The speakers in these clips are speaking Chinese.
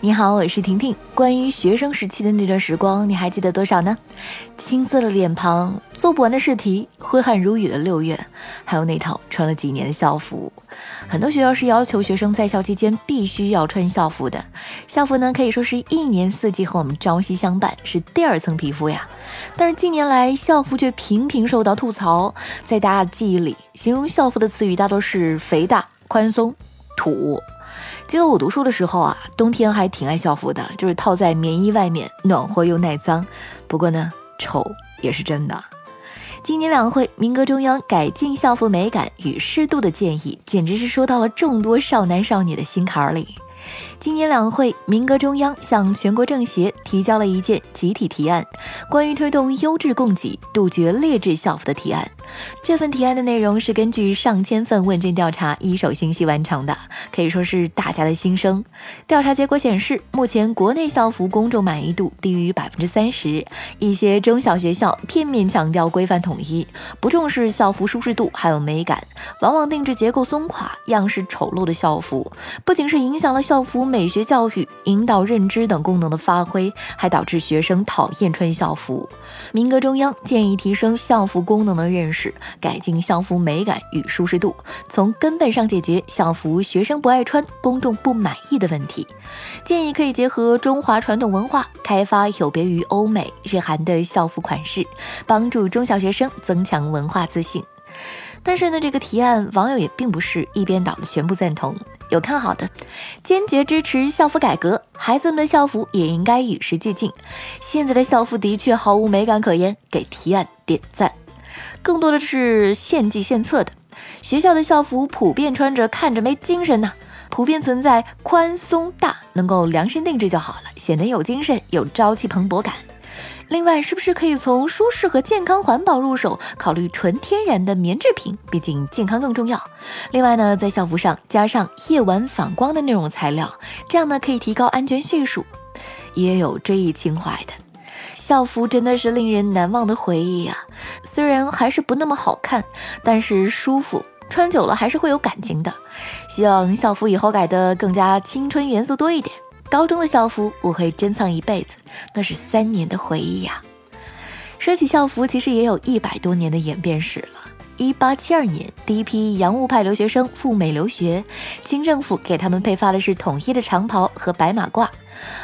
你好，我是婷婷。关于学生时期的那段时光，你还记得多少呢？青涩的脸庞，做不完的试题，挥汗如雨的六月，还有那套穿了几年的校服。很多学校是要求学生在校期间必须要穿校服的。校服呢，可以说是一年四季和我们朝夕相伴，是第二层皮肤呀。但是近年来，校服却频频受到吐槽。在大家的记忆里，形容校服的词语大多是肥大、宽松、土。记得我读书的时候啊，冬天还挺爱校服的，就是套在棉衣外面，暖和又耐脏。不过呢，丑也是真的。今年两会，民革中央改进校服美感与适度的建议，简直是说到了众多少男少女的心坎里。今年两会，民革中央向全国政协提交了一件集体提案，关于推动优质供给、杜绝劣质校服的提案。这份提案的内容是根据上千份问卷调查一手信息完成的，可以说是大家的心声。调查结果显示，目前国内校服公众满意度低于百分之三十，一些中小学校片面强调规范统一，不重视校服舒适度还有美感，往往定制结构松垮、样式丑陋的校服，不仅是影响了校服美学教育、引导认知等功能的发挥，还导致学生讨厌穿校服。民革中央建议提升校服功能的认识。是改进校服美感与舒适度，从根本上解决校服学生不爱穿、公众不满意的问题。建议可以结合中华传统文化，开发有别于欧美日韩的校服款式，帮助中小学生增强文化自信。但是呢，这个提案网友也并不是一边倒的全部赞同，有看好的，坚决支持校服改革，孩子们的校服也应该与时俱进。现在的校服的确毫无美感可言，给提案点赞。更多的是献计献策的，学校的校服普遍穿着看着没精神呐，普遍存在宽松大，能够量身定制就好了，显得有精神有朝气蓬勃感。另外，是不是可以从舒适和健康环保入手，考虑纯天然的棉制品，毕竟健康更重要。另外呢，在校服上加上夜晚反光的那种材料，这样呢可以提高安全系数，也有追忆情怀的。校服真的是令人难忘的回忆呀，虽然还是不那么好看，但是舒服，穿久了还是会有感情的。希望校服以后改的更加青春元素多一点。高中的校服我会珍藏一辈子，那是三年的回忆呀。说起校服，其实也有一百多年的演变史了。一八七二年，第一批洋务派留学生赴美留学，清政府给他们配发的是统一的长袍和白马褂。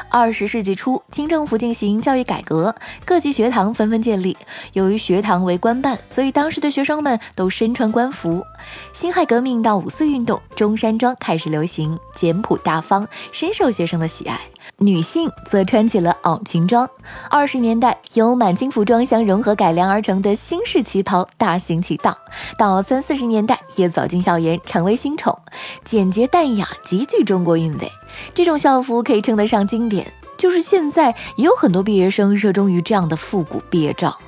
二十世纪初，清政府进行教育改革，各级学堂纷纷建立。由于学堂为官办，所以当时的学生们都身穿官服。辛亥革命到五四运动，中山装开始流行，简朴大方，深受学生的喜爱。女性则穿起了袄裙装。二十年代，由满清服装相融合改良而成的新式旗袍大行其道。到三四十年代，也走进校园，成为新宠，简洁淡雅，极具中国韵味。这种校服可以称得上经典，就是现在也有很多毕业生热衷于这样的复古毕业照。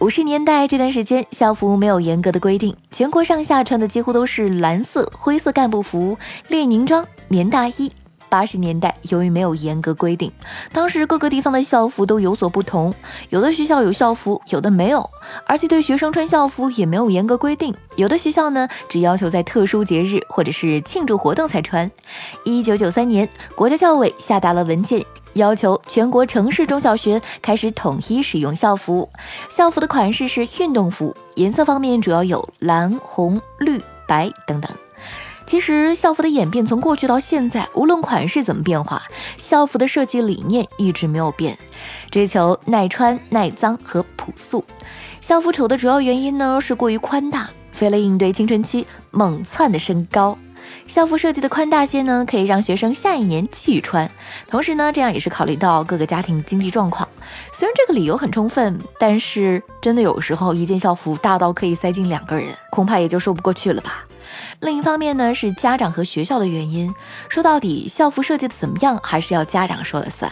五十年代这段时间，校服没有严格的规定，全国上下穿的几乎都是蓝色、灰色干部服、列宁装、棉大衣。八十年代，由于没有严格规定，当时各个地方的校服都有所不同，有的学校有校服，有的没有，而且对学生穿校服也没有严格规定，有的学校呢只要求在特殊节日或者是庆祝活动才穿。一九九三年，国家教委下达了文件，要求全国城市中小学开始统一使用校服，校服的款式是运动服，颜色方面主要有蓝、红、绿、白等等。其实校服的演变从过去到现在，无论款式怎么变化，校服的设计理念一直没有变，追求耐穿、耐脏和朴素。校服丑的主要原因呢是过于宽大，为了应对青春期猛窜的身高，校服设计的宽大些呢，可以让学生下一年继续穿。同时呢，这样也是考虑到各个家庭经济状况。虽然这个理由很充分，但是真的有时候一件校服大到可以塞进两个人，恐怕也就说不过去了吧。另一方面呢，是家长和学校的原因。说到底，校服设计的怎么样，还是要家长说了算，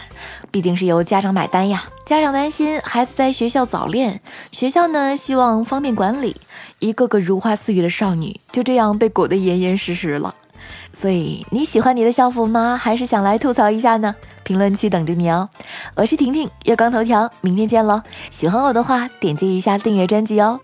毕竟是由家长买单呀。家长担心孩子在学校早恋，学校呢希望方便管理，一个个如花似玉的少女就这样被裹得严严实实了。所以你喜欢你的校服吗？还是想来吐槽一下呢？评论区等着你哦。我是婷婷，月光头条，明天见喽。喜欢我的话，点击一下订阅专辑哦。